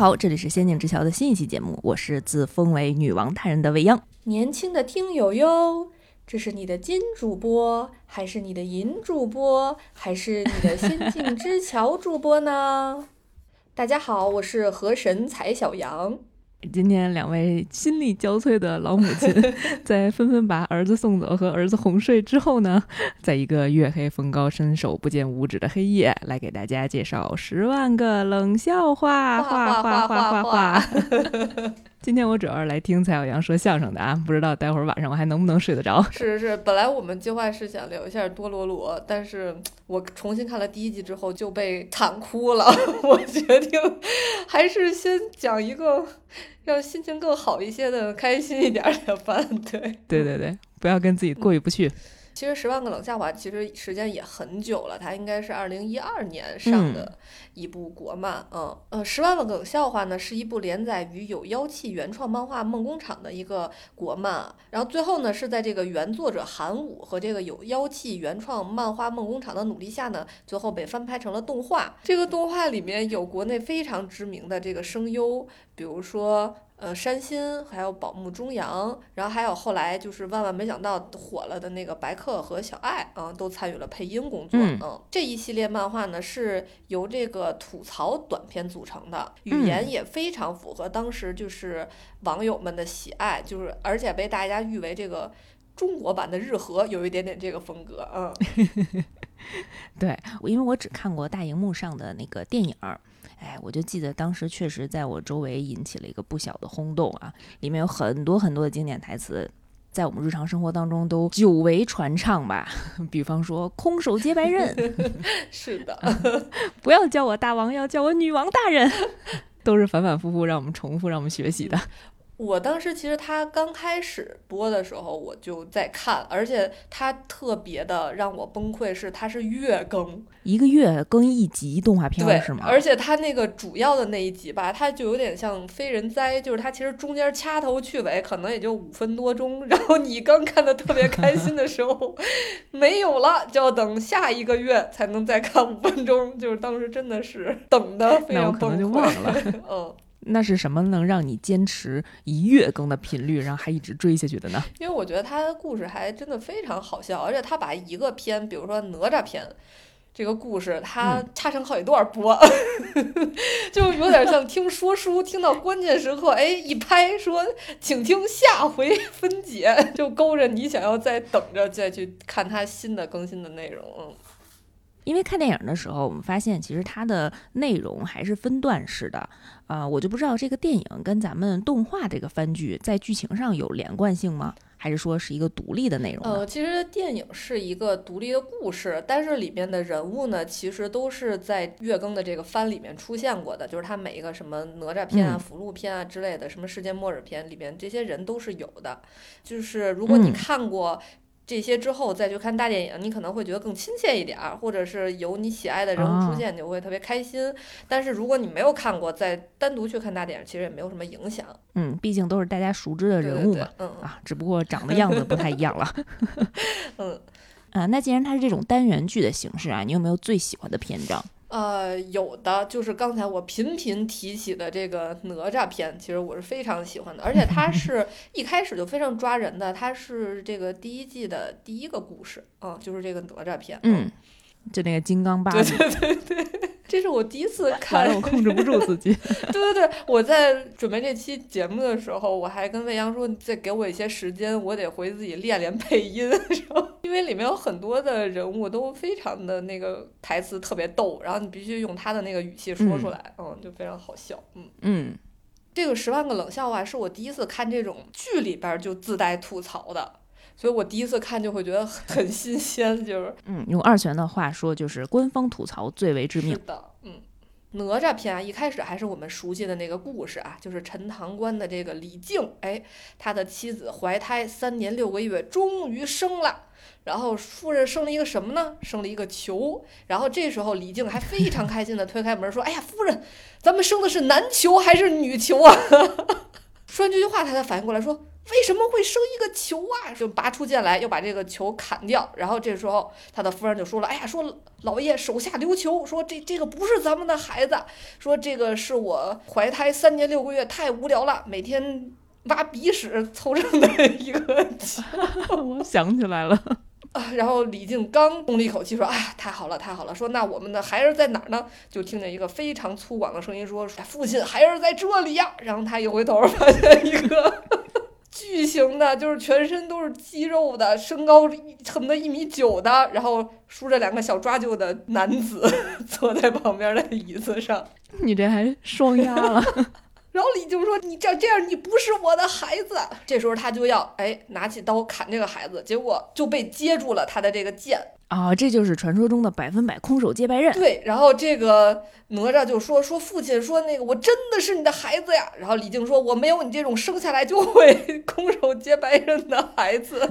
好，这里是《仙境之桥》的新一期节目，我是自封为女王大人的未央。年轻的听友哟，这是你的金主播，还是你的银主播，还是你的仙境之桥主播呢？大家好，我是河神踩小羊。今天两位心力交瘁的老母亲，在纷纷把儿子送走和儿子哄睡之后呢，在一个月黑风高、伸手不见五指的黑夜，来给大家介绍十万个冷笑话，画画画画画。今天我主要是来听蔡小阳说相声的啊，不知道待会儿晚上我还能不能睡得着。是是，本来我们计划是想聊一下多罗罗，但是我重新看了第一集之后就被惨哭了，我决定还是先讲一个让心情更好一些的、开心一点的番。对对对对，不要跟自己过意不去。其实《十万个冷笑话》其实时间也很久了，它应该是二零一二年上的一部国漫。嗯呃，《十万个冷笑话》呢是一部连载于有妖气原创漫画梦工厂的一个国漫，然后最后呢是在这个原作者韩武和这个有妖气原创漫画梦工厂的努力下呢，最后被翻拍成了动画。这个动画里面有国内非常知名的这个声优，比如说。呃，山新还有宝木中阳，然后还有后来就是万万没想到火了的那个白客和小爱，嗯，都参与了配音工作。嗯，这一系列漫画呢是由这个吐槽短片组成的，语言也非常符合当时就是网友们的喜爱，就是而且被大家誉为这个中国版的日和，有一点点这个风格。嗯，对，因为我只看过大荧幕上的那个电影。哎，我就记得当时确实在我周围引起了一个不小的轰动啊！里面有很多很多的经典台词，在我们日常生活当中都久为传唱吧。比方说“空手接白刃 ”，是的，不要叫我大王，要叫我女王大人，都是反反复复让我们重复、让我们学习的。我当时其实他刚开始播的时候，我就在看，而且他特别的让我崩溃，是他是月更，一个月更一集动画片是吗？而且他那个主要的那一集吧，他就有点像非人哉，就是他其实中间掐头去尾，可能也就五分多钟，然后你刚看的特别开心的时候，没有了，就要等下一个月才能再看五分钟，就是当时真的是等的非常崩溃，嗯。那是什么能让你坚持一月更的频率，然后还一直追下去的呢？因为我觉得他的故事还真的非常好笑，而且他把一个片，比如说哪吒片这个故事，他插成好几段播，就有点像听说书，听到关键时刻，哎，一拍说，请听下回分解，就勾着你想要再等着再去看他新的更新的内容。嗯。因为看电影的时候，我们发现其实它的内容还是分段式的，啊，我就不知道这个电影跟咱们动画这个番剧在剧情上有连贯性吗？还是说是一个独立的内容？呃，其实电影是一个独立的故事，但是里面的人物呢，其实都是在月更的这个番里面出现过的，就是它每一个什么哪吒片啊、福禄片啊之类的，什么世界末日片里面这些人都是有的，就是如果你看过。这些之后再去看大电影，你可能会觉得更亲切一点儿，或者是有你喜爱的人物出现，你会特别开心。但是如果你没有看过，再单独去看大电影，其实也没有什么影响。嗯，毕竟都是大家熟知的人物嘛。嗯啊，只不过长的样子不太一样了。嗯 啊，那既然它是这种单元剧的形式啊，你有没有最喜欢的篇章？呃，有的就是刚才我频频提起的这个哪吒篇，其实我是非常喜欢的，而且它 是一开始就非常抓人的，它是这个第一季的第一个故事，嗯，就是这个哪吒篇，嗯，就那个金刚芭比，对对对对。这是我第一次看，我控制不住自己。对对对，我在准备这期节目的时候，我还跟魏央说：“再给我一些时间，我得回自己练练配音。”因为里面有很多的人物都非常的那个台词特别逗，然后你必须用他的那个语气说出来，嗯，就非常好笑。嗯嗯，这个十万个冷笑话是我第一次看这种剧里边就自带吐槽的。所以我第一次看就会觉得很新鲜，就是嗯，用二泉的话说就是官方吐槽最为致命。是的，嗯，哪吒篇啊，一开始还是我们熟悉的那个故事啊，就是陈塘关的这个李靖，哎，他的妻子怀胎三年六个月，终于生了，然后夫人生了一个什么呢？生了一个球，然后这时候李靖还非常开心的推开门说：“哎呀，夫人，咱们生的是男球还是女球啊？” 说完这句话，他才反应过来说。为什么会生一个球啊？就拔出剑来，要把这个球砍掉。然后这时候他的夫人就说了：“哎呀，说老爷手下留情，说这这个不是咱们的孩子，说这个是我怀胎三年六个月，太无聊了，每天挖鼻屎凑成的一个球。我想起来了。啊，然后李靖刚松了一口气，说：“哎，太好了，太好了！说那我们的孩儿在哪儿呢？”就听见一个非常粗犷的声音说：“父亲，孩儿在这里呀！”然后他一回头，发现一个巨型的，就是全身都是肌肉的，身高恨不得一米九的，然后梳着两个小抓阄的男子 坐在旁边的椅子上。你这还双压了。然后李靖说：“你这这样，你不是我的孩子。”这时候他就要哎拿起刀砍这个孩子，结果就被接住了他的这个剑啊！这就是传说中的百分百空手接白刃。对，然后这个哪吒就说：“说父亲说那个我真的是你的孩子呀。”然后李靖说：“我没有你这种生下来就会 空手接白刃的孩子。”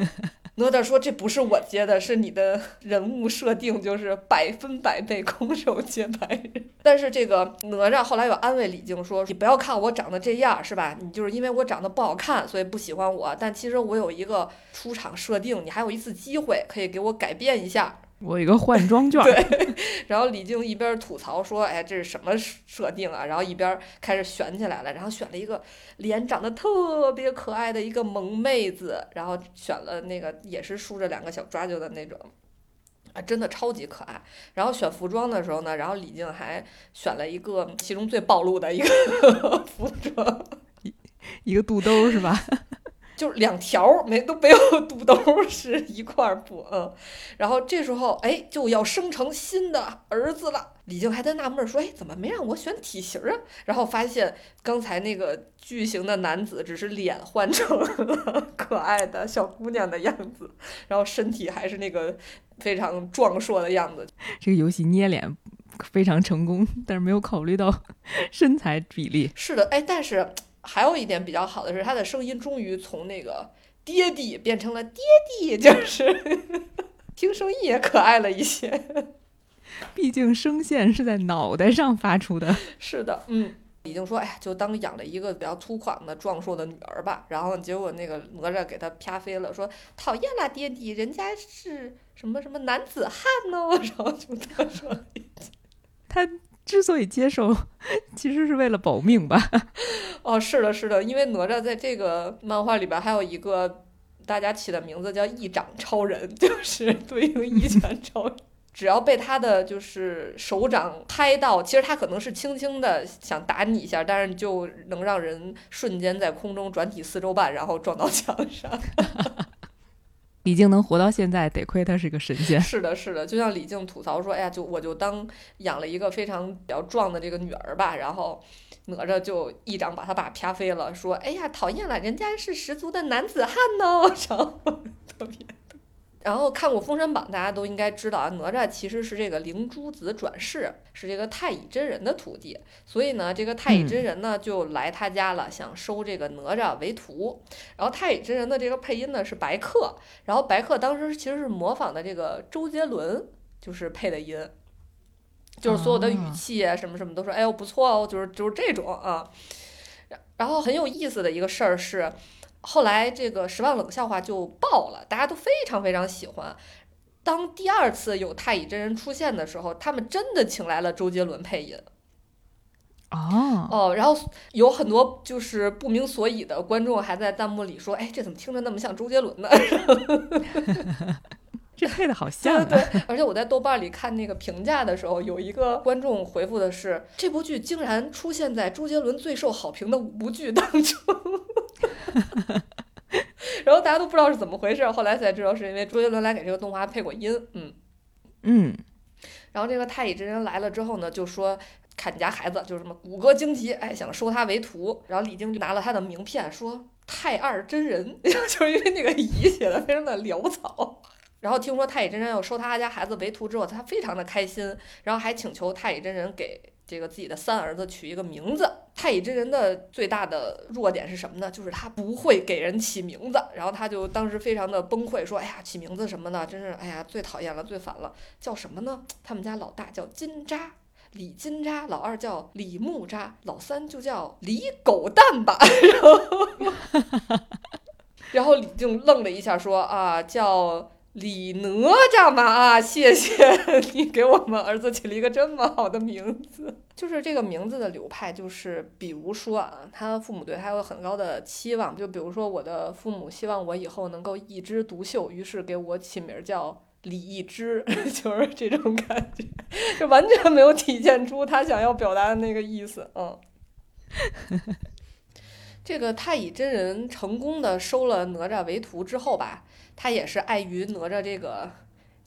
哪吒说：“这不是我接的，是你的人物设定，就是百分百被空手接白刃。”但是这个哪吒后来又安慰李靖说：“你不要看我长得这样，是吧？你就是因为我长得不好看，所以不喜欢我。但其实我有一个出场设定，你还有一次机会可以给我改变一下。”我有一个换装 券，对。然后李靖一边吐槽说：“哎，这是什么设定啊？”然后一边开始选起来了，然后选了一个脸长得特别可爱的一个萌妹子，然后选了那个也是梳着两个小抓阄的那种，啊，真的超级可爱。然后选服装的时候呢，然后李靖还选了一个其中最暴露的一个 服装，一一个肚兜是吧？就是两条没都没有肚兜是一块布，嗯，然后这时候哎就要生成新的儿子了。李靖还在纳闷说，哎，怎么没让我选体型啊？然后发现刚才那个巨型的男子只是脸换成了 可爱的小姑娘的样子，然后身体还是那个非常壮硕的样子。这个游戏捏脸非常成功，但是没有考虑到 身材比例。是的，哎，但是。还有一点比较好的是，他的声音终于从那个爹地变成了爹地，就是听声音也可爱了一些。毕竟声线是在脑袋上发出的。是的，嗯，已经说，哎呀，就当养了一个比较粗犷的壮硕的女儿吧。然后结果那个哪吒给他啪飞了，说讨厌啦，爹地，人家是什么什么男子汉呢？然后就他说他。之所以接受，其实是为了保命吧。哦，是的，是的，因为哪吒在这个漫画里边还有一个大家起的名字叫一掌超人，就是对应一拳超人。只要被他的就是手掌拍到，其实他可能是轻轻的想打你一下，但是就能让人瞬间在空中转体四周半，然后撞到墙上。李靖能活到现在，得亏他是个神仙。是的，是的，就像李靖吐槽说：“哎呀，就我就当养了一个非常比较壮的这个女儿吧。”然后哪吒就一掌把他爸啪飞了，说：“哎呀，讨厌了，人家是十足的男子汉呢。”然后特别。然后看过《封神榜》，大家都应该知道啊，哪吒其实是这个灵珠子转世，是这个太乙真人的徒弟。所以呢，这个太乙真人呢就来他家了，想收这个哪吒为徒。然后太乙真人的这个配音呢是白客，然后白客当时其实是模仿的这个周杰伦，就是配的音，就是所有的语气啊什么什么都说，哎呦不错哦，就是就是这种啊。然后很有意思的一个事儿是。后来这个十万冷笑话就爆了，大家都非常非常喜欢。当第二次有太乙真人出现的时候，他们真的请来了周杰伦配音。哦哦，然后有很多就是不明所以的观众还在弹幕里说：“哎，这怎么听着那么像周杰伦呢？” 这配的好 像。对，而且我在豆瓣里看那个评价的时候，有一个观众回复的是：“这部剧竟然出现在周杰伦最受好评的五部剧当中。”然后大家都不知道是怎么回事，后来才知道是因为周杰伦来给这个动画配过音，嗯嗯。然后这个太乙真人来了之后呢，就说看你家孩子就是什么骨骼惊奇，哎，想收他为徒。然后李靖就拿了他的名片，说太二真人，就是因为那个乙写的非常的潦草。然后听说太乙真人要收他家孩子为徒之后，他非常的开心，然后还请求太乙真人给。这个自己的三儿子取一个名字，太乙真人的最大的弱点是什么呢？就是他不会给人起名字。然后他就当时非常的崩溃，说：“哎呀，起名字什么的，真是哎呀，最讨厌了，最烦了。叫什么呢？他们家老大叫金吒，李金吒；老二叫李木吒，老三就叫李狗蛋吧。”然后 然后李靖愣了一下，说啊，叫李哪吒嘛啊，谢谢你给我们儿子起了一个这么好的名字。就是这个名字的流派，就是比如说啊，他父母对他有很高的期望，就比如说我的父母希望我以后能够一枝独秀，于是给我起名叫。李一枝 就是这种感觉，就完全没有体现出他想要表达的那个意思。嗯，这个太乙真人成功的收了哪吒为徒之后吧，他也是碍于哪吒这个。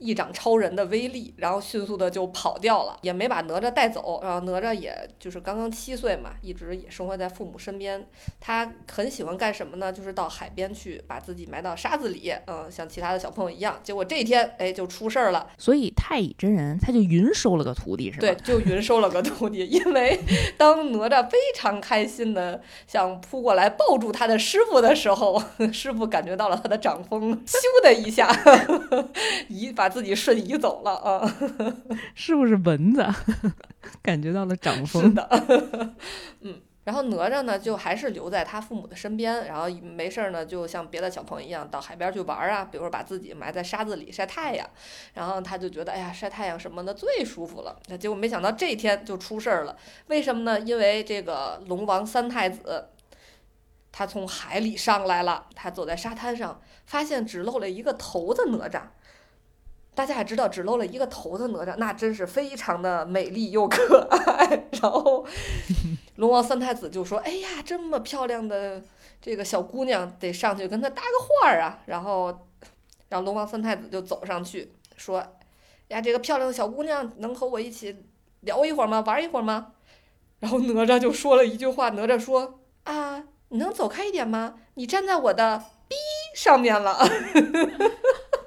一掌超人的威力，然后迅速的就跑掉了，也没把哪吒带走。然后哪吒也就是刚刚七岁嘛，一直也生活在父母身边。他很喜欢干什么呢？就是到海边去，把自己埋到沙子里，嗯，像其他的小朋友一样。结果这一天，哎，就出事儿了。所以太乙真人他就云收了个徒弟，是吧？对，就云收了个徒弟。因为 当哪吒非常开心的想扑过来抱住他的师傅的时候，师傅感觉到了他的掌风，咻的一下，一把。自己瞬移走了啊！是不是蚊子？感觉到了掌风。是的，嗯。然后哪吒呢，就还是留在他父母的身边，然后没事儿呢，就像别的小朋友一样到海边去玩啊，比如说把自己埋在沙子里晒太阳。然后他就觉得，哎呀，晒太阳什么的最舒服了。那结果没想到这一天就出事儿了。为什么呢？因为这个龙王三太子，他从海里上来了，他走在沙滩上，发现只露了一个头的哪吒。大家也知道，只露了一个头的哪吒，那真是非常的美丽又可爱。然后，龙王三太子就说：“哎呀，这么漂亮的这个小姑娘，得上去跟她搭个话儿啊。”然后，然后龙王三太子就走上去说：“呀，这个漂亮的小姑娘，能和我一起聊一会儿吗？玩一会儿吗？”然后哪吒就说了一句话：“哪吒说啊，你能走开一点吗？你站在我的逼上面了。”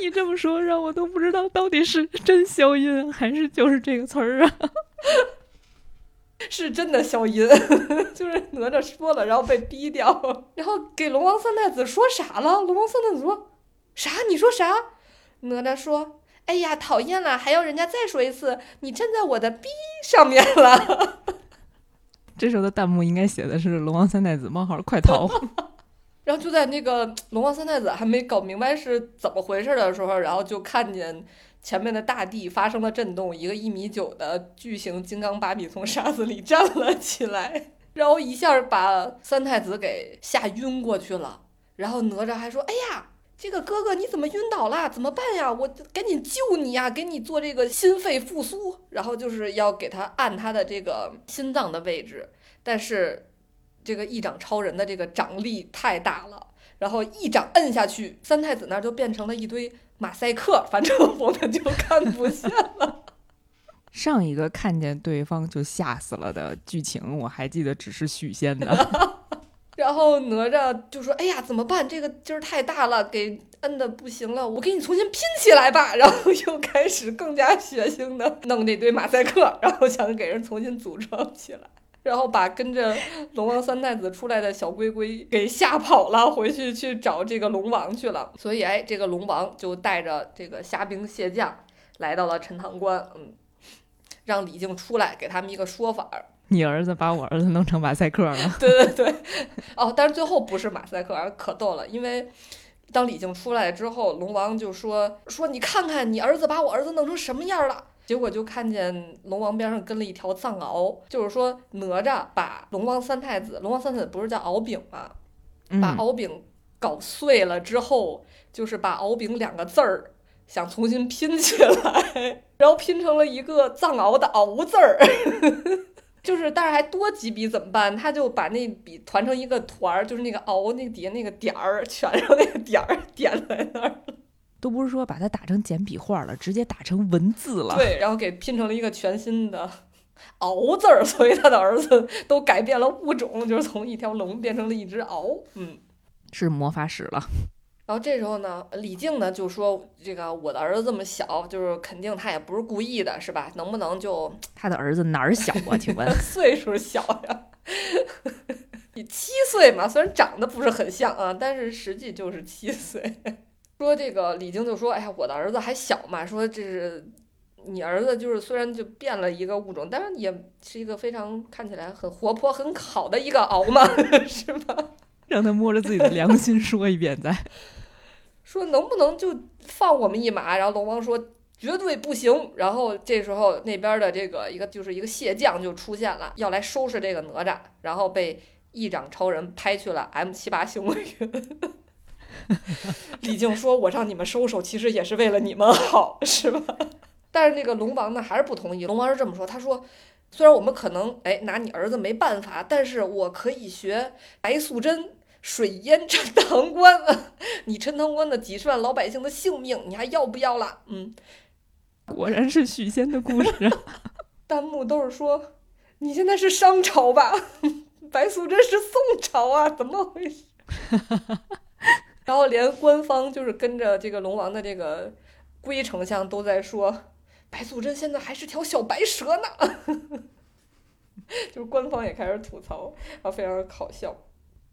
你这么说，让我都不知道到底是真消音还是就是这个词儿啊？是真的消音，就是哪吒说了，然后被逼掉，然后给龙王三太子说傻了。龙王三太子说啥？你说啥？哪吒说：“哎呀，讨厌了，还要人家再说一次，你站在我的逼上面了。”这时候的弹幕应该写的是“龙王三太子冒号快逃”。然后就在那个龙王三太子还没搞明白是怎么回事的时候，然后就看见前面的大地发生了震动，一个一米九的巨型金刚芭比从沙子里站了起来，然后一下把三太子给吓晕过去了。然后哪吒还说：“哎呀，这个哥哥你怎么晕倒了？怎么办呀？我赶紧救你呀，给你做这个心肺复苏，然后就是要给他按他的这个心脏的位置，但是。”这个一掌超人的这个掌力太大了，然后一掌摁下去，三太子那儿就变成了一堆马赛克，反正我们就看不见了。上一个看见对方就吓死了的剧情，我还记得只是许仙的。然后哪吒就说：“哎呀，怎么办？这个劲儿太大了，给摁的不行了，我给你重新拼起来吧。”然后又开始更加血腥的弄那堆马赛克，然后想给人重新组装起来。然后把跟着龙王三太子出来的小龟龟给吓跑了，回去去找这个龙王去了。所以，哎，这个龙王就带着这个虾兵蟹将来到了陈塘关，嗯，让李靖出来给他们一个说法儿。你儿子把我儿子弄成马赛克了？对对对，哦，但是最后不是马赛克，可逗了，因为当李靖出来之后，龙王就说说你看看你儿子把我儿子弄成什么样了。结果就看见龙王边上跟了一条藏獒，就是说哪吒把龙王三太子，龙王三太子不是叫敖丙吗？把敖丙搞碎了之后，就是把敖丙两个字儿想重新拼起来，然后拼成了一个藏獒的敖字儿，就是但是还多几笔怎么办？他就把那笔团成一个团儿，就是那个敖那底下那个点儿，全上那个点儿点在那儿了。都不是说把它打成简笔画了，直接打成文字了。对，然后给拼成了一个全新的“敖”字儿，所以他的儿子都改变了物种，就是从一条龙变成了一只敖。嗯，是魔法使了。然后这时候呢，李靖呢就说：“这个我的儿子这么小，就是肯定他也不是故意的，是吧？能不能就 他的儿子哪儿小啊？请问 岁数小呀？你七岁嘛，虽然长得不是很像啊，但是实际就是七岁。”说这个李靖就说：“哎呀，我的儿子还小嘛，说这是你儿子，就是虽然就变了一个物种，但是也是一个非常看起来很活泼、很好的一个敖嘛，是吧？” 让他摸着自己的良心说一遍再。说能不能就放我们一马？然后龙王说绝对不行。然后这时候那边的这个一个就是一个蟹将就出现了，要来收拾这个哪吒，然后被一掌超人拍去了 M 七八星云。李靖说：“我让你们收手，其实也是为了你们好，是吧？” 但是那个龙王呢，还是不同意。龙王是这么说：“他说，虽然我们可能哎拿你儿子没办法，但是我可以学白素贞。”水淹陈塘关，你陈塘关的几十万老百姓的性命，你还要不要了？嗯，果然是许仙的故事。弹幕都是说，你现在是商朝吧？白素贞是宋朝啊？怎么回事？然后连官方就是跟着这个龙王的这个龟丞相都在说，白素贞现在还是条小白蛇呢。就是官方也开始吐槽，然后非常搞笑。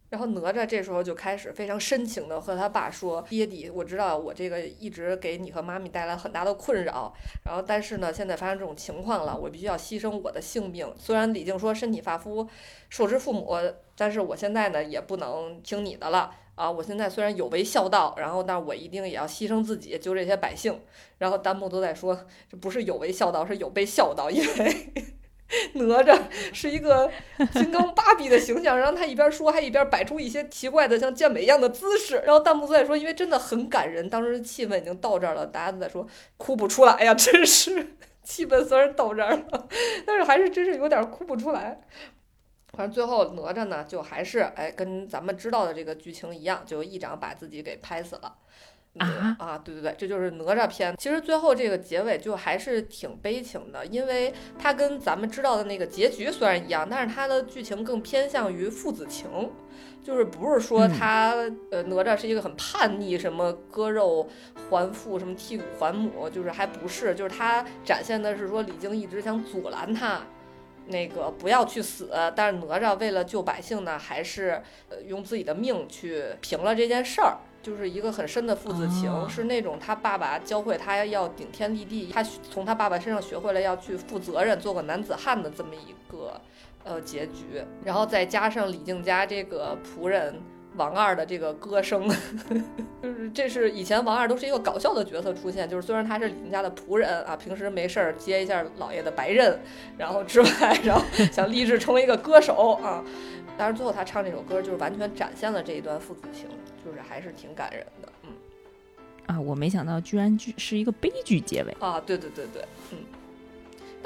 然后哪吒这时候就开始非常深情的和他爸说：“爹地，我知道我这个一直给你和妈咪带来很大的困扰。然后但是呢，现在发生这种情况了，我必须要牺牲我的性命。虽然李靖说身体发肤受之父母，但是我现在呢也不能听你的了啊！我现在虽然有违孝道，然后但我一定也要牺牲自己救这些百姓。然后弹幕都在说，这不是有违孝道，是有悖孝道，因为。”哪吒是一个金刚芭比的形象，然后他一边说还一边摆出一些奇怪的像健美一样的姿势，然后弹幕都在说，因为真的很感人，当时气氛已经到这儿了，大家都在说哭不出来，呀，真是气氛虽然到这儿了，但是还是真是有点哭不出来。反正最后哪吒呢，就还是哎跟咱们知道的这个剧情一样，就一掌把自己给拍死了。啊啊，对对对，这就是哪吒篇。其实最后这个结尾就还是挺悲情的，因为它跟咱们知道的那个结局虽然一样，但是它的剧情更偏向于父子情，就是不是说他呃哪吒是一个很叛逆，什么割肉还父，什么剔骨还母，就是还不是，就是他展现的是说李靖一直想阻拦他那个不要去死，但是哪吒为了救百姓呢，还是呃用自己的命去平了这件事儿。就是一个很深的父子情，是那种他爸爸教会他要顶天立地，他从他爸爸身上学会了要去负责任，做个男子汉的这么一个呃结局。然后再加上李靖家这个仆人王二的这个歌声，就是这是以前王二都是一个搞笑的角色出现，就是虽然他是李靖家的仆人啊，平时没事儿接一下老爷的白刃，然后之外，然后想立志成为一个歌手啊。但是最后他唱这首歌，就是完全展现了这一段父子情，就是还是挺感人的，嗯。啊，我没想到居然剧是一个悲剧结尾啊！对对对对，嗯。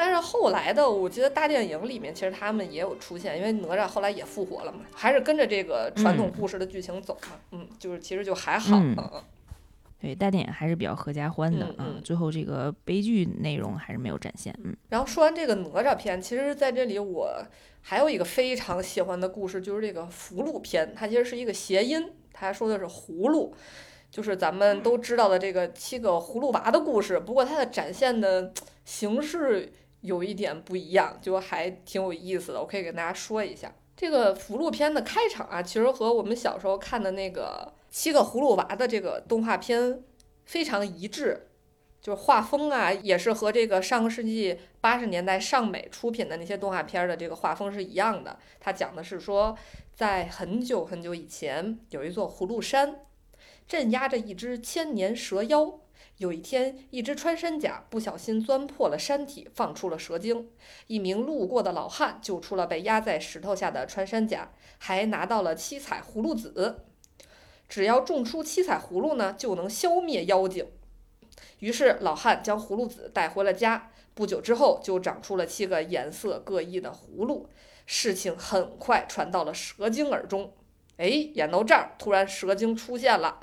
但是后来的，我记得大电影里面其实他们也有出现，因为哪吒后来也复活了嘛，还是跟着这个传统故事的剧情走嘛，嗯，就是其实就还好，嗯嗯。对，大电影还是比较合家欢的啊。最后这个悲剧内容还是没有展现，嗯。然后说完这个哪吒篇，其实在这里我。还有一个非常喜欢的故事，就是这个葫芦篇。它其实是一个谐音，它说的是葫芦，就是咱们都知道的这个七个葫芦娃的故事。不过它的展现的形式有一点不一样，就还挺有意思的。我可以给大家说一下，这个葫芦篇的开场啊，其实和我们小时候看的那个七个葫芦娃的这个动画片非常一致。就是画风啊，也是和这个上个世纪八十年代上美出品的那些动画片的这个画风是一样的。它讲的是说，在很久很久以前，有一座葫芦山，镇压着一只千年蛇妖。有一天，一只穿山甲不小心钻破了山体，放出了蛇精。一名路过的老汉救出了被压在石头下的穿山甲，还拿到了七彩葫芦籽。只要种出七彩葫芦呢，就能消灭妖精。于是老汉将葫芦籽带回了家，不久之后就长出了七个颜色各异的葫芦。事情很快传到了蛇精耳中。哎，演到这儿，突然蛇精出现了，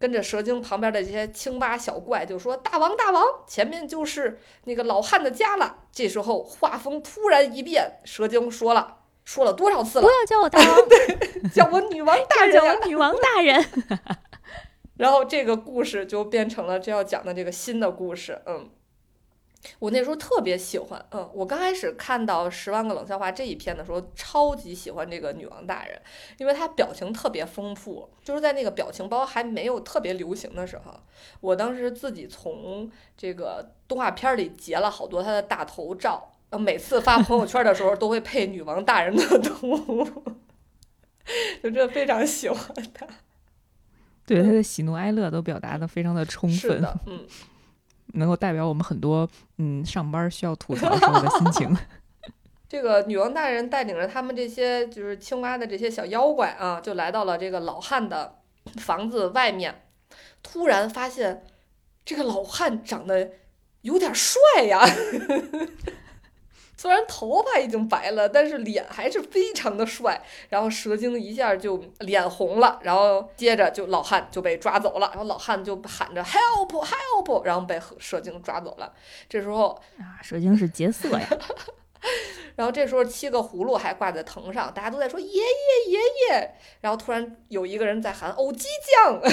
跟着蛇精旁边的这些青蛙小怪就说：“大王，大王，前面就是那个老汉的家了。”这时候画风突然一变，蛇精说了：“说了多少次了？不要叫我大王，对叫我女王大人，叫我女王大人。”然后这个故事就变成了这要讲的这个新的故事，嗯，我那时候特别喜欢，嗯，我刚开始看到《十万个冷笑话》这一篇的时候，超级喜欢这个女王大人，因为她表情特别丰富，就是在那个表情包还没有特别流行的时候，我当时自己从这个动画片里截了好多她的大头照，每次发朋友圈的时候都会配女王大人的图。就真的非常喜欢她。对她的喜怒哀乐都表达的非常的充分，嗯，能够代表我们很多嗯上班需要吐槽 时候的心情。这个女王大人带领着他们这些就是青蛙的这些小妖怪啊，就来到了这个老汉的房子外面，突然发现这个老汉长得有点帅呀。虽然头发已经白了，但是脸还是非常的帅。然后蛇精一下就脸红了，然后接着就老汉就被抓走了。然后老汉就喊着 “help help”，然后被蛇精抓走了。这时候啊，蛇精是劫色呀。然后这时候七个葫芦还挂在藤上，大家都在说爷爷爷爷。然后突然有一个人在喊偶鸡酱。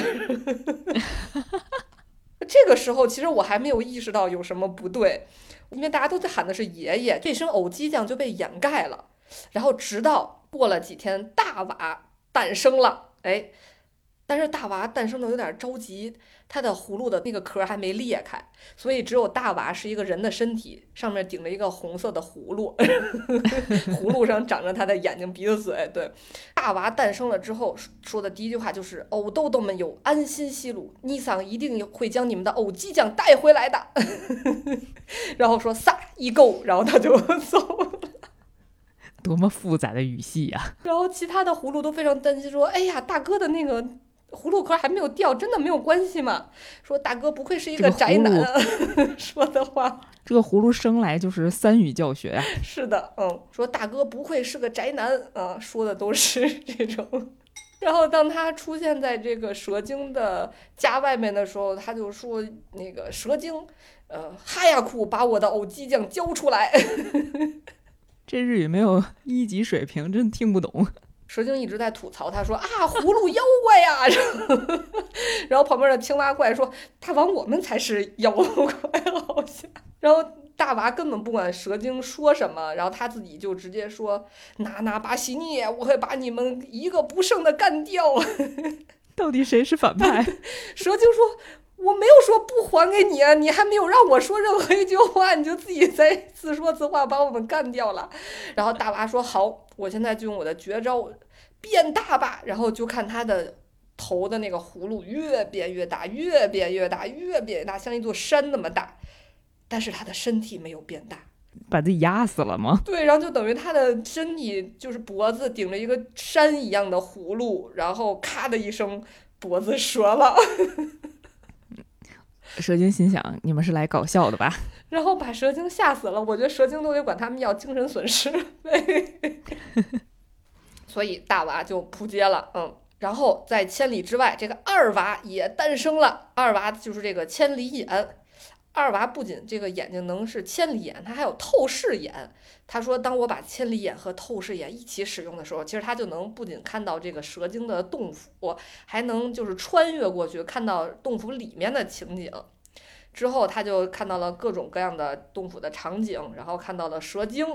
这个时候其实我还没有意识到有什么不对。因为大家都在喊的是爷爷，这声藕鸡匠就被掩盖了。然后直到过了几天，大娃诞生了，哎，但是大娃诞生的有点着急，他的葫芦的那个壳还没裂开，所以只有大娃是一个人的身体，上面顶着一个红色的葫芦，葫芦上长着他的眼睛、鼻子、嘴。对，大娃诞生了之后说的第一句话就是：“偶豆豆们有安心西鲁，尼桑一定会将你们的偶鸡酱带回来的。”然后说撒一够，然后他就 走了。多么复杂的语系呀！然后其他的葫芦都非常担心，说：“哎呀，大哥的那个葫芦壳还没有掉，真的没有关系吗？”说：“大哥不愧是一个宅男。”说的话，这个葫芦生来就是三语教学呀。是的，嗯，说大哥不愧是个宅男啊，说的都是 这种。然后当他出现在这个蛇精的家外面的时候，他就说：“那个蛇精。”呃，哈亚库把我的偶鸡酱交出来。这日语没有一级水平，真听不懂。蛇精一直在吐槽，他说啊，葫芦妖怪呀。然后旁边的青蛙怪说，大王我们才是妖怪，好像。然后大娃根本不管蛇精说什么，然后他自己就直接说，拿拿巴西尼，我会把你们一个不剩的干掉。到底谁是反派？蛇精说。我没有说不还给你啊，你还没有让我说任何一句话，你就自己在自说自话把我们干掉了。然后大娃说好，我现在就用我的绝招变大吧。然后就看他的头的那个葫芦越变越大，越变越大，越变越大，像一座山那么大。但是他的身体没有变大，把自己压死了吗？对，然后就等于他的身体就是脖子顶着一个山一样的葫芦，然后咔的一声脖子折了。蛇精心想：“你们是来搞笑的吧？” 然后把蛇精吓死了。我觉得蛇精都得管他们要精神损失费。所以大娃就扑街了。嗯，然后在千里之外，这个二娃也诞生了。二娃就是这个千里眼。二娃不仅这个眼睛能是千里眼，他还有透视眼。他说：“当我把千里眼和透视眼一起使用的时候，其实他就能不仅看到这个蛇精的洞府，还能就是穿越过去看到洞府里面的情景。之后他就看到了各种各样的洞府的场景，然后看到了蛇精，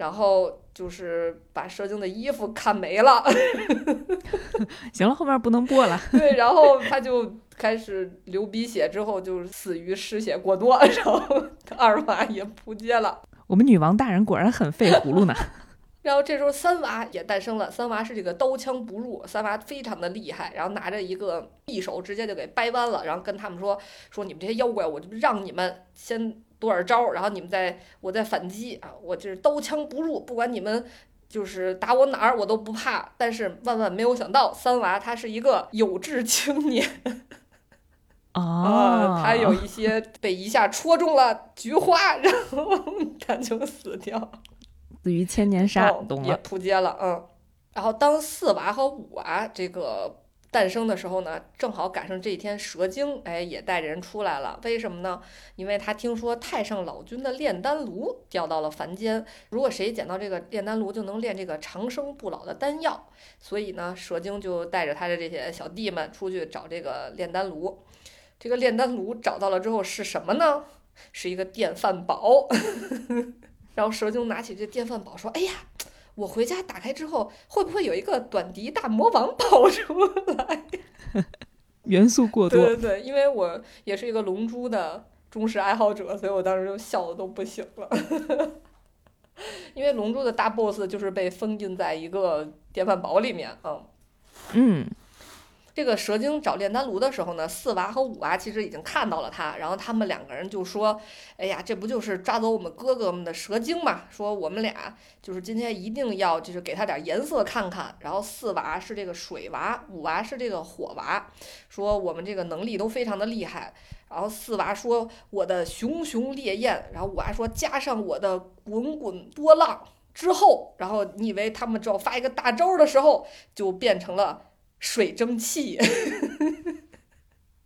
然后就是把蛇精的衣服砍没了。行了，后面不能播了。对，然后他就。”开始流鼻血之后，就死于失血过多，然后二娃也扑街了。我们女王大人果然很费葫芦呢。然后这时候三娃也诞生了，三娃是这个刀枪不入，三娃非常的厉害，然后拿着一个匕首直接就给掰弯了，然后跟他们说说你们这些妖怪，我就让你们先多少招，然后你们再我再反击啊，我就是刀枪不入，不管你们。就是打我哪儿我都不怕，但是万万没有想到，三娃他是一个有志青年。啊，他有一些被一下戳中了菊花，然后 他就死掉，死于千年杀，懂也扑街了，嗯。然后当四娃和五娃这个诞生的时候呢，正好赶上这一天，蛇精哎也带着人出来了。为什么呢？因为他听说太上老君的炼丹炉掉到了凡间，如果谁捡到这个炼丹炉，就能炼这个长生不老的丹药。所以呢，蛇精就带着他的这些小弟们出去找这个炼丹炉。这个炼丹炉找到了之后是什么呢？是一个电饭煲。然后蛇精拿起这电饭煲说：“哎呀，我回家打开之后，会不会有一个短笛大魔王跑出来？” 元素过多。对对对，因为我也是一个龙珠的忠实爱好者，所以我当时就笑的都不行了。因为龙珠的大 boss 就是被封印在一个电饭煲里面，嗯。嗯，这个蛇精找炼丹炉的时候呢，四娃和五娃其实已经看到了他，然后他们两个人就说：“哎呀，这不就是抓走我们哥哥们的蛇精嘛？说我们俩就是今天一定要就是给他点颜色看看。”然后四娃是这个水娃，五娃是这个火娃，说我们这个能力都非常的厉害。然后四娃说我的熊熊烈焰，然后五娃说加上我的滚滚波浪。之后，然后你以为他们只要发一个大招的时候，就变成了水蒸气。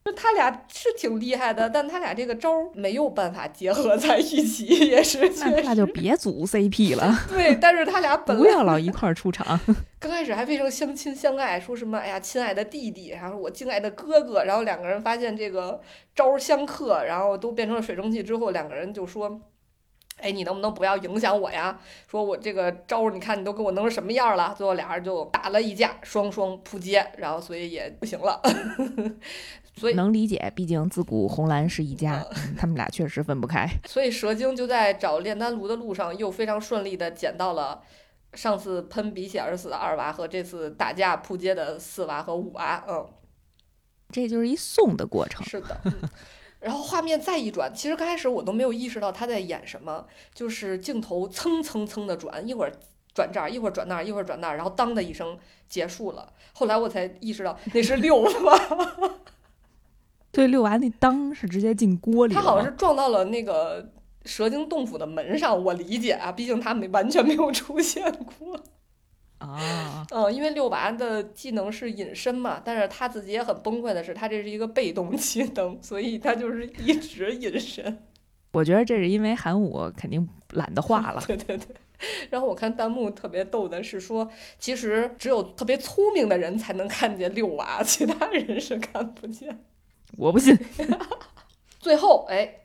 就他俩是挺厉害的，但他俩这个招没有办法结合在一起，也是。那那就别组 CP 了。对，但是他俩 本不要老一块儿出场。刚开始还非常相亲相爱，说什么哎呀，亲爱的弟弟，然后我敬爱的哥哥，然后两个人发现这个招儿相克，然后都变成了水蒸气之后，两个人就说。哎，你能不能不要影响我呀？说我这个招儿，你看你都给我弄成什么样了？最后俩人就打了一架，双双扑街，然后所以也不行了。所以能理解，毕竟自古红蓝是一家，他们俩确实分不开。所以蛇精就在找炼丹炉的路上，又非常顺利的捡到了上次喷鼻血而死的二娃和这次打架扑街的四娃和五娃。嗯，这就是一送的过程。是的。然后画面再一转，其实刚开始我都没有意识到他在演什么，就是镜头蹭蹭蹭的转，一会儿转这儿，一会儿转那儿，一会儿转那儿，然后当的一声结束了。后来我才意识到那是六娃。对，六娃那当是直接进锅里了。他好像是撞到了那个蛇精洞府的门上，我理解啊，毕竟他没完全没有出现过。啊，嗯，因为六娃的技能是隐身嘛，但是他自己也很崩溃的是，他这是一个被动技能，所以他就是一直隐身。我觉得这是因为韩武肯定懒得画了。对对对。然后我看弹幕特别逗的是说，其实只有特别聪明的人才能看见六娃，其他人是看不见。我不信。最后，哎。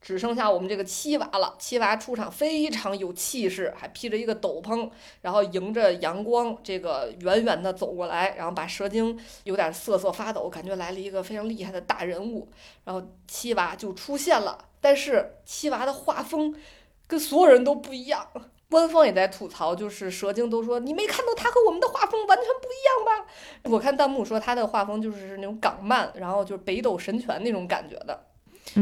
只剩下我们这个七娃了。七娃出场非常有气势，还披着一个斗篷，然后迎着阳光，这个远远的走过来，然后把蛇精有点瑟瑟发抖，感觉来了一个非常厉害的大人物。然后七娃就出现了，但是七娃的画风跟所有人都不一样。官方也在吐槽，就是蛇精都说你没看到他和我们的画风完全不一样吧？我看弹幕说他的画风就是那种港漫，然后就是北斗神拳那种感觉的。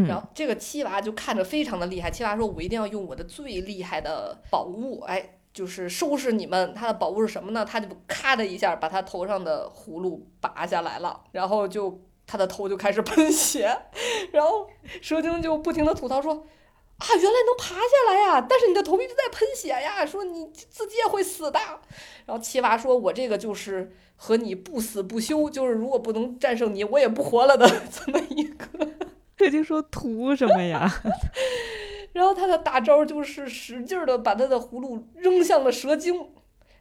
然后这个七娃就看着非常的厉害。七娃说：“我一定要用我的最厉害的宝物，哎，就是收拾你们。他的宝物是什么呢？他就咔的一下把他头上的葫芦拔下来了，然后就他的头就开始喷血。然后蛇精就不停的吐槽说：啊，原来能爬下来呀！但是你的头一直在喷血呀，说你自己也会死的。然后七娃说：我这个就是和你不死不休，就是如果不能战胜你，我也不活了的 这么一个。”这就说图什么呀？然后他的大招就是使劲的把他的葫芦扔向了蛇精，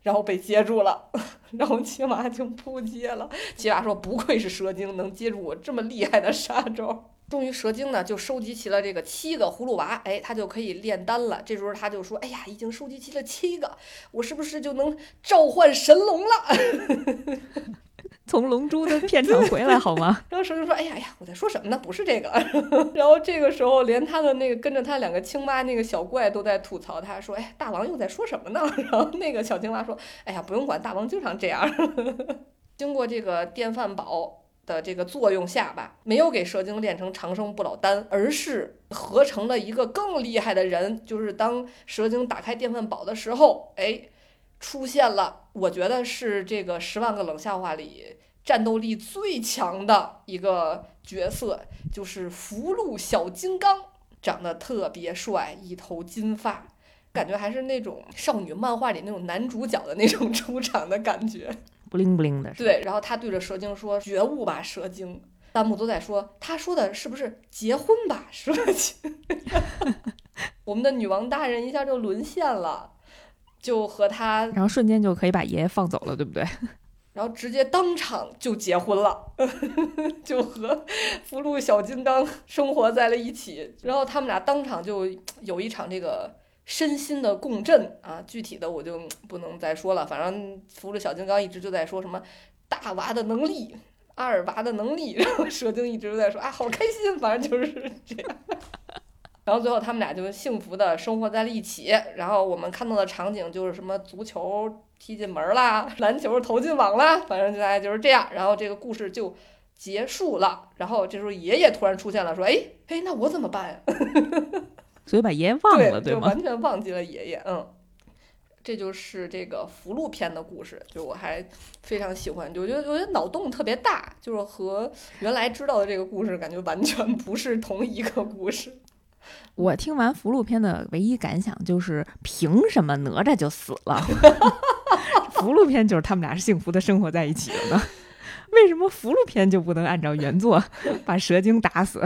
然后被接住了，然后七娃就扑街了。七娃说：“不愧是蛇精，能接住我这么厉害的杀招。”终于，蛇精呢就收集齐了这个七个葫芦娃，哎，他就可以炼丹了。这时候他就说：“哎呀，已经收集齐了七个，我是不是就能召唤神龙了？” 从龙珠的片场回来好吗？然后蛇精说：“哎呀呀，我在说什么呢？不是这个。”然后这个时候，连他的那个跟着他两个青蛙那个小怪都在吐槽他，说：“哎，大王又在说什么呢？” 然后那个小青蛙说：“哎呀，不用管，大王经常这样。”经过这个电饭煲的这个作用下吧，没有给蛇精炼成长生不老丹，而是合成了一个更厉害的人。就是当蛇精打开电饭煲的时候，哎。出现了，我觉得是这个《十万个冷笑话》里战斗力最强的一个角色，就是福禄小金刚，长得特别帅，一头金发，感觉还是那种少女漫画里那种男主角的那种 出场的感觉，不灵不灵的。对，然后他对着蛇精说：“觉悟吧，蛇精。”弹幕都在说，他说的是不是结婚吧，蛇精？我们的女王大人一下就沦陷了。就和他，然后瞬间就可以把爷爷放走了，对不对？然后直接当场就结婚了，就和福禄小金刚生活在了一起。然后他们俩当场就有一场这个身心的共振啊，具体的我就不能再说了。反正福禄小金刚一直就在说什么大娃的能力，二娃的能力，然后蛇精一直都在说啊，好开心，反正就是这样。然后最后他们俩就幸福的生活在了一起。然后我们看到的场景就是什么足球踢进门啦，篮球投进网啦，反正大概就是这样。然后这个故事就结束了。然后这时候爷爷突然出现了，说：“哎哎，那我怎么办呀？” 所以把爷爷忘了，对吗？完全忘记了爷爷。嗯，这就是这个福禄篇的故事，就我还非常喜欢。就我觉得我觉得脑洞特别大，就是和原来知道的这个故事感觉完全不是同一个故事。我听完福禄篇的唯一感想就是，凭什么哪吒就死了？福禄篇就是他们俩是幸福的生活在一起的呢？为什么福禄篇就不能按照原作 把蛇精打死？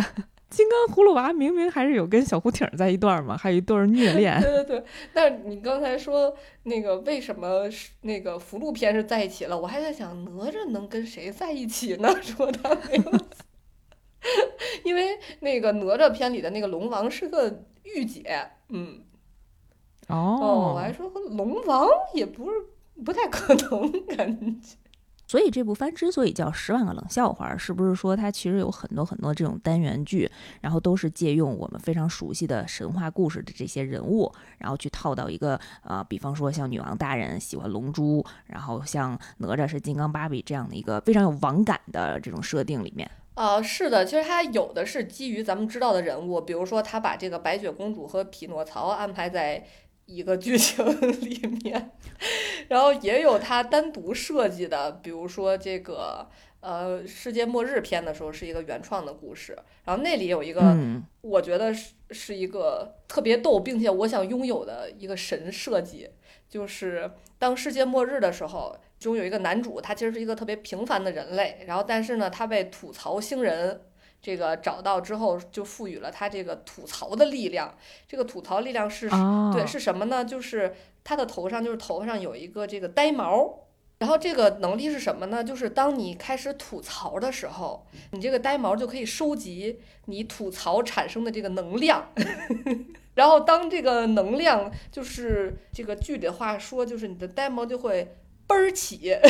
金刚葫芦娃明明还是有跟小胡挺在一段嘛，还有一对虐恋。对对对，但你刚才说那个为什么那个福禄篇是在一起了？我还在想哪吒能跟谁在一起呢？说他没有，因为那个哪吒篇里的那个龙王是个御姐，嗯，哦，我还说龙王也不是不太可能 感觉。所以这部番之所以叫《十万个冷笑话》，是不是说它其实有很多很多这种单元剧，然后都是借用我们非常熟悉的神话故事的这些人物，然后去套到一个呃，比方说像女王大人喜欢龙珠，然后像哪吒是金刚芭比这样的一个非常有网感的这种设定里面。啊，是的，其实它有的是基于咱们知道的人物，比如说他把这个白雪公主和匹诺曹安排在。一个剧情里面，然后也有他单独设计的，比如说这个呃世界末日篇的时候是一个原创的故事，然后那里有一个我觉得是是一个特别逗，并且我想拥有的一个神设计，就是当世界末日的时候，中有一个男主，他其实是一个特别平凡的人类，然后但是呢，他被吐槽星人。这个找到之后，就赋予了他这个吐槽的力量。这个吐槽力量是，对，是什么呢？就是他的头上，就是头上有一个这个呆毛。然后这个能力是什么呢？就是当你开始吐槽的时候，你这个呆毛就可以收集你吐槽产生的这个能量。然后当这个能量，就是这个剧里的话说，就是你的呆毛就会嘣儿起。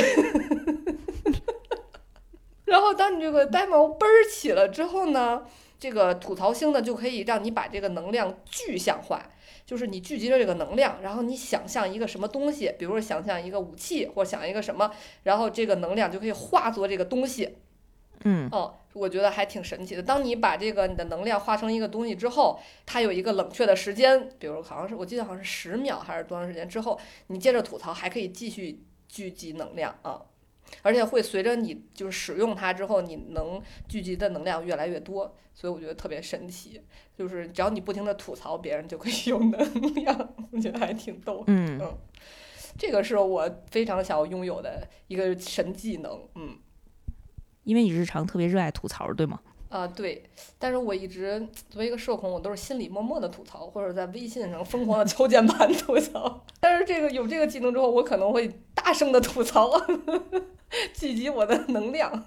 然后，当你这个呆毛嘣儿起了之后呢，这个吐槽星呢就可以让你把这个能量具象化，就是你聚集了这个能量，然后你想象一个什么东西，比如说想象一个武器，或想一个什么，然后这个能量就可以化作这个东西。嗯，哦，我觉得还挺神奇的。当你把这个你的能量化成一个东西之后，它有一个冷却的时间，比如好像是我记得好像是十秒还是多长时间之后，你接着吐槽还可以继续聚集能量啊。而且会随着你就是使用它之后，你能聚集的能量越来越多，所以我觉得特别神奇。就是只要你不停的吐槽别人，就可以 有能量，我觉得还挺逗。嗯嗯，这个是我非常想要拥有的一个神技能。嗯，因为你日常特别热爱吐槽，对吗？啊，对。但是我一直作为一个社恐，我都是心里默默的吐槽，或者在微信上疯狂的敲键盘吐槽。但是这个有这个技能之后，我可能会大声的吐槽。聚集我的能量，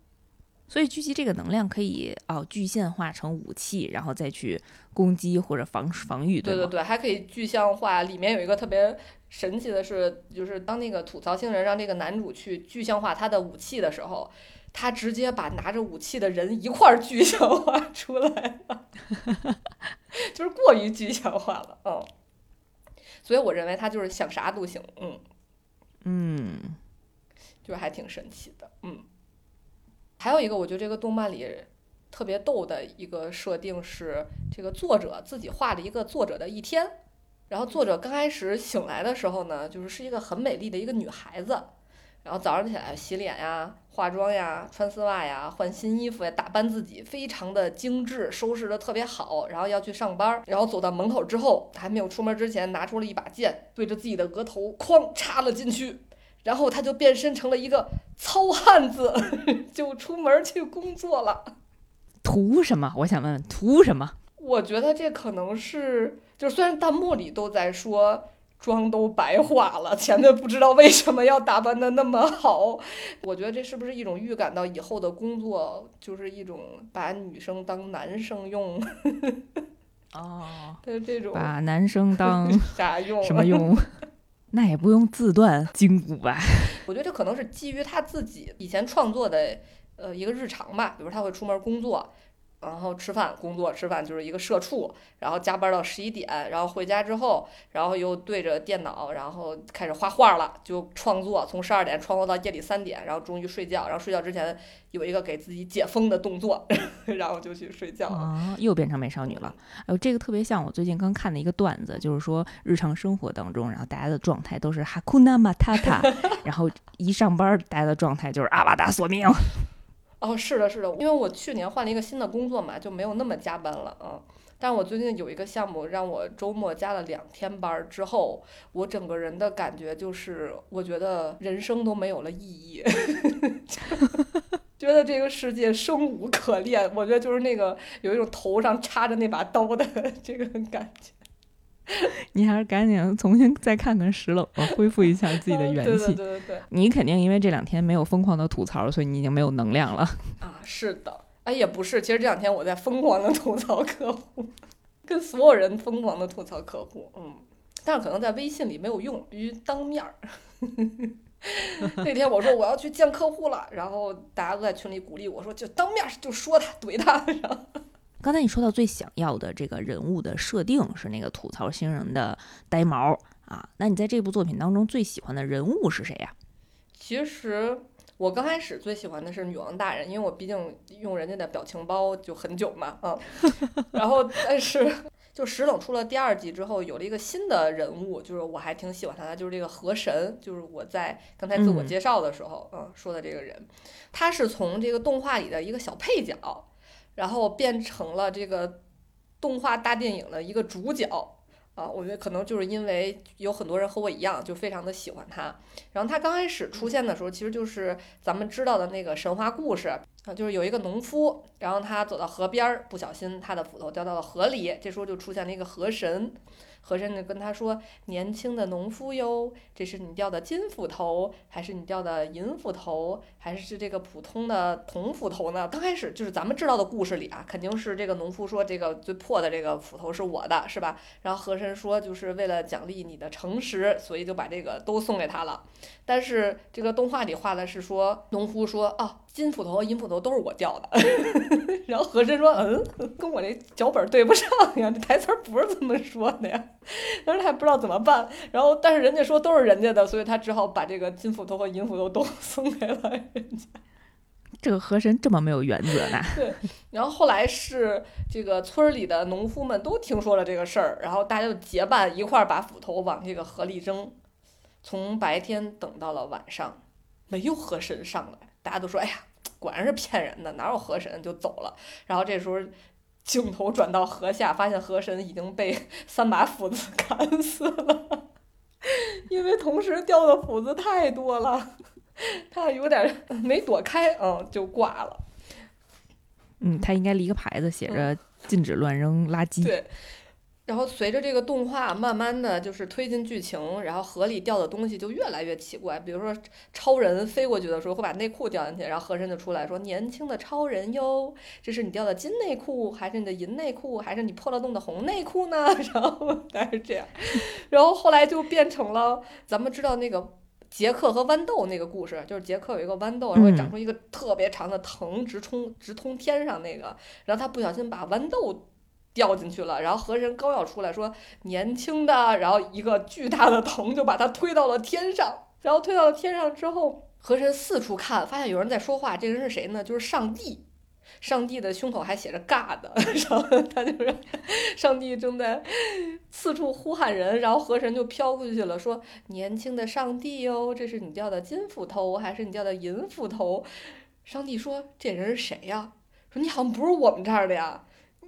所以聚集这个能量可以哦具现化成武器，然后再去攻击或者防防御，对对对，还可以具象化。里面有一个特别神奇的是，就是当那个吐槽星人让这个男主去具象化他的武器的时候，他直接把拿着武器的人一块儿具象 化出来了，就是过于具象化了，嗯。所以我认为他就是想啥都行，嗯嗯。就是还挺神奇的，嗯，还有一个我觉得这个动漫里特别逗的一个设定是，这个作者自己画了一个作者的一天，然后作者刚开始醒来的时候呢，就是是一个很美丽的一个女孩子，然后早上起来洗脸呀、化妆呀、穿丝袜呀、换新衣服呀、打扮自己，非常的精致，收拾的特别好，然后要去上班，然后走到门口之后，还没有出门之前，拿出了一把剑，对着自己的额头哐插了进去。然后他就变身成了一个糙汉子，就出门去工作了。图什么？我想问问，图什么？我觉得这可能是，就虽然弹幕里都在说妆都白化了，前面不知道为什么要打扮的那么好。我觉得这是不是一种预感到以后的工作就是一种把女生当男生用？哦，的这种把男生当 啥用？什么用？那也不用自断筋骨吧？我觉得这可能是基于他自己以前创作的，呃，一个日常吧。比如他会出门工作，然后吃饭工作吃饭就是一个社畜，然后加班到十一点，然后回家之后，然后又对着电脑，然后开始画画了，就创作，从十二点创作到夜里三点，然后终于睡觉，然后睡觉之前有一个给自己解封的动作，然后就去睡觉了。啊，又变成美少女了。哎呦，这个特别像我最近刚看的一个段子，就是说日常生活当中，然后大家的状态都是哈库纳马塔塔，然后一上班大家的状态就是阿瓦达索命。哦，是的，是的，因为我去年换了一个新的工作嘛，就没有那么加班了啊。但我最近有一个项目让我周末加了两天班儿之后，我整个人的感觉就是，我觉得人生都没有了意义，觉得这个世界生无可恋。我觉得就是那个有一种头上插着那把刀的 这个感觉。你还是赶紧重新再看看石冷吧，恢复一下自己的元气。对对对对。你肯定因为这两天没有疯狂的吐槽，所以你已经没有能量了。啊，是的。哎，也不是，其实这两天我在疯狂的吐槽客户，跟所有人疯狂的吐槽客户。嗯，但是可能在微信里没有用，必须当面儿。那天我说我要去见客户了，然后大家都在群里鼓励我说，就当面就说他，怼他。然后。刚才你说到最想要的这个人物的设定是那个吐槽星人的呆毛啊，那你在这部作品当中最喜欢的人物是谁呀？其实我刚开始最喜欢的是女王大人，因为我毕竟用人家的表情包就很久嘛，嗯，然后但是 就石冷出了第二季之后，有了一个新的人物，就是我还挺喜欢他的，就是这个河神，就是我在刚才自我介绍的时候，嗯，说的这个人，他是从这个动画里的一个小配角。然后变成了这个动画大电影的一个主角啊！我觉得可能就是因为有很多人和我一样，就非常的喜欢他。然后他刚开始出现的时候，其实就是咱们知道的那个神话故事啊，就是有一个农夫，然后他走到河边儿，不小心他的斧头掉到了河里，这时候就出现了一个河神。和珅就跟他说：“年轻的农夫哟，这是你掉的金斧头，还是你掉的银斧头，还是这个普通的铜斧头呢？”刚开始就是咱们知道的故事里啊，肯定是这个农夫说：“这个最破的这个斧头是我的，是吧？”然后和珅说：“就是为了奖励你的诚实，所以就把这个都送给他了。”但是这个动画里画的是说，农夫说：“啊。”金斧头和、银斧头都是我掉的，然后和珅说：“嗯，跟我这脚本对不上呀，这台词不是这么说的呀。”但是他还不知道怎么办，然后但是人家说都是人家的，所以他只好把这个金斧头和银斧头都 送给了人家。这个和珅这么没有原则呢？对。然后后来是这个村里的农夫们都听说了这个事儿，然后大家就结伴一块儿把斧头往这个河里扔，从白天等到了晚上，没有和珅上来，大家都说：“哎呀。”果然是骗人的，哪有河神就走了。然后这时候镜头转到河下，发现河神已经被 三把斧子 砍死了，因为同时掉的斧子太多了，他有点没躲开，嗯，就挂了。嗯，他应该立个牌子，写着禁止乱扔垃圾。对。然后随着这个动画慢慢的就是推进剧情，然后河里掉的东西就越来越奇怪。比如说超人飞过去的时候会把内裤掉进去，然后河神就出来说：“年轻的超人哟，这是你掉的金内裤，还是你的银内裤，还是你破了洞的红内裤呢？” 然后大是这样，然后后来就变成了咱们知道那个杰克和豌豆那个故事，就是杰克有一个豌豆，然后长出一个特别长的藤，直冲直通天上那个，然后他不小心把豌豆。掉进去了，然后河神刚要出来说年轻的，然后一个巨大的藤就把他推到了天上，然后推到了天上之后，河神四处看，发现有人在说话，这个人是谁呢？就是上帝，上帝的胸口还写着尬”的 然后他就是上帝正在四处呼喊人，然后河神就飘过去了，说年轻的上帝哟，这是你掉的金斧头还是你掉的银斧头？上帝说这人是谁呀？说你好像不是我们这儿的呀。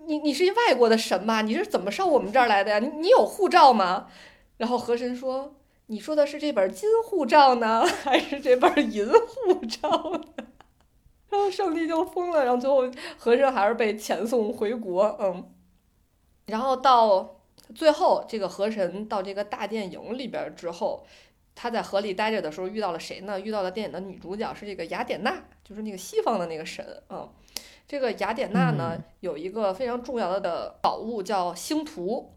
你你是一外国的神吧？你是怎么上我们这儿来的呀？你你有护照吗？然后河神说：“你说的是这本金护照呢，还是这本银护照呢？” 然后上帝就疯了，然后最后河神还是被遣送回国。嗯，然后到最后，这个河神到这个大电影里边之后，他在河里待着的时候遇到了谁呢？遇到了电影的女主角是这个雅典娜，就是那个西方的那个神。嗯。这个雅典娜呢，有一个非常重要的宝物叫星图。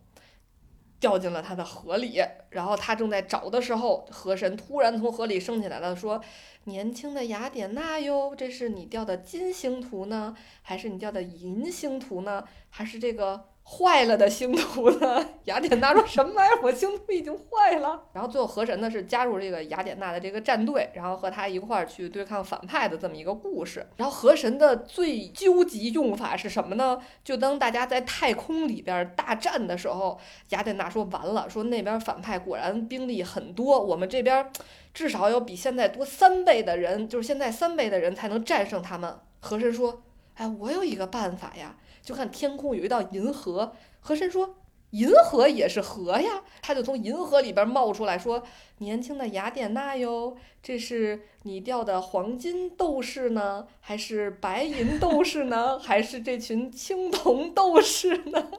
掉进了他的河里。然后他正在找的时候，河神突然从河里升起来了，说：“年轻的雅典娜哟，这是你掉的金星图呢，还是你掉的银星图呢？还是这个？”坏了的星图呢？雅典娜说什么玩意儿？我星图已经坏了。然后最后河神呢是加入这个雅典娜的这个战队，然后和他一块儿去对抗反派的这么一个故事。然后河神的最究极用法是什么呢？就当大家在太空里边大战的时候，雅典娜说完了，说那边反派果然兵力很多，我们这边至少要比现在多三倍的人，就是现在三倍的人才能战胜他们。河神说：“哎，我有一个办法呀。”就看天空有一道银河，河神说：“银河也是河呀。”他就从银河里边冒出来说：“年轻的雅典娜哟，这是你掉的黄金斗士呢，还是白银斗士呢，还是这群青铜斗士呢？”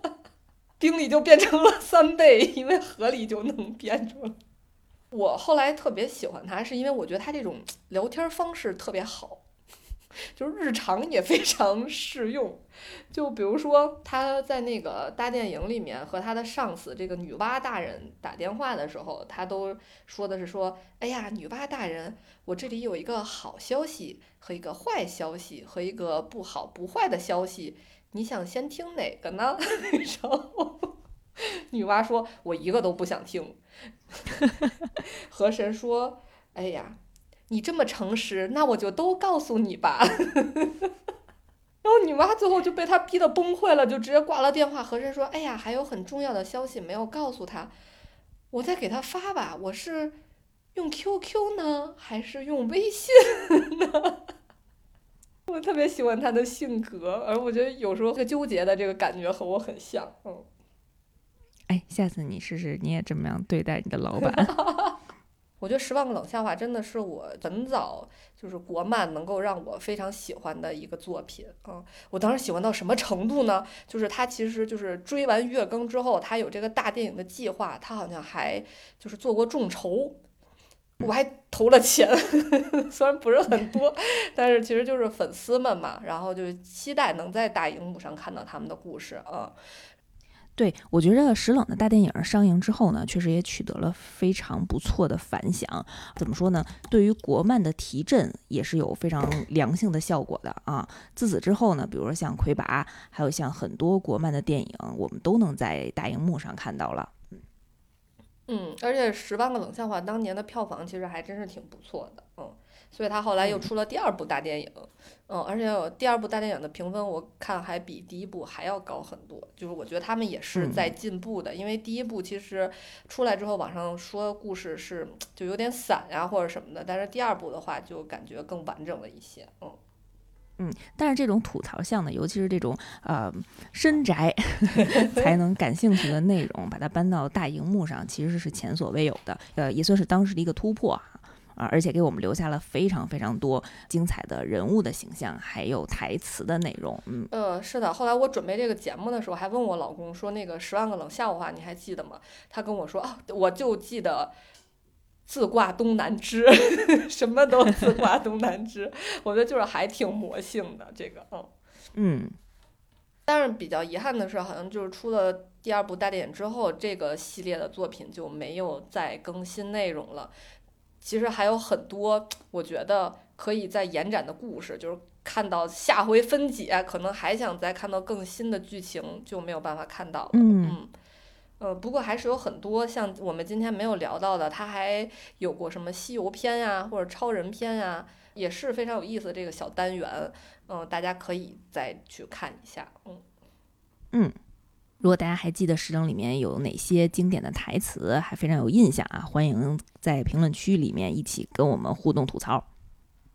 兵力就变成了三倍，因为河里就能变出来。我后来特别喜欢他，是因为我觉得他这种聊天方式特别好。就是日常也非常适用，就比如说他在那个大电影里面和他的上司这个女娲大人打电话的时候，他都说的是说，哎呀，女娲大人，我这里有一个好消息和一个坏消息和一个不好不坏的消息，你想先听哪个呢？然后女娲说，我一个都不想听。河神说，哎呀。你这么诚实，那我就都告诉你吧。然后你妈最后就被他逼得崩溃了，就直接挂了电话。和珅说：“哎呀，还有很重要的消息没有告诉他，我再给他发吧。我是用 QQ 呢，还是用微信呢？” 我特别喜欢他的性格，而我觉得有时候个纠结的这个感觉和我很像。嗯，哎，下次你试试，你也这么样对待你的老板。我觉得《十万个冷笑话》真的是我很早就是国漫能够让我非常喜欢的一个作品啊！我当时喜欢到什么程度呢？就是他其实就是追完月更之后，他有这个大电影的计划，他好像还就是做过众筹，我还投了钱，虽然不是很多，但是其实就是粉丝们嘛，然后就期待能在大荧幕上看到他们的故事啊。对，我觉着石冷的大电影上映之后呢，确实也取得了非常不错的反响。怎么说呢？对于国漫的提振也是有非常良性的效果的啊。自此之后呢，比如说像《魁拔》，还有像很多国漫的电影，我们都能在大荧幕上看到了。嗯，而且《十万个冷笑话》当年的票房其实还真是挺不错的，嗯。所以他后来又出了第二部大电影，嗯，而且第二部大电影的评分我看还比第一部还要高很多，就是我觉得他们也是在进步的，因为第一部其实出来之后网上说故事是就有点散呀或者什么的，但是第二部的话就感觉更完整了一些，嗯。嗯，但是这种吐槽向的，尤其是这种呃深宅 才能感兴趣的内容，把它搬到大荧幕上，其实是前所未有的，呃，也算是当时的一个突破。啊，而且给我们留下了非常非常多精彩的人物的形象，还有台词的内容。嗯，呃，是的。后来我准备这个节目的时候，还问我老公说：“那个十万个冷笑话，你还记得吗？”他跟我说：“啊，我就记得自挂东南枝，什么都自挂东南枝。”我觉得就是还挺魔性的这个，嗯嗯。但是比较遗憾的是，好像就是出了第二部大电影之后，这个系列的作品就没有再更新内容了。其实还有很多，我觉得可以再延展的故事，就是看到下回分解，可能还想再看到更新的剧情，就没有办法看到了。嗯，呃，不过还是有很多像我们今天没有聊到的，它还有过什么西游篇呀，或者超人篇呀，也是非常有意思的这个小单元。嗯，大家可以再去看一下。嗯，嗯。如果大家还记得《石冷》里面有哪些经典的台词，还非常有印象啊，欢迎在评论区里面一起跟我们互动吐槽。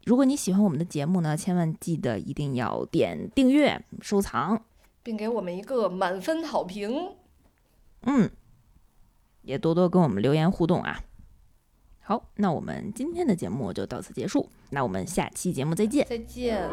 如果你喜欢我们的节目呢，千万记得一定要点订阅、收藏，并给我们一个满分好评。嗯，也多多跟我们留言互动啊。好，那我们今天的节目就到此结束，那我们下期节目再见。再见。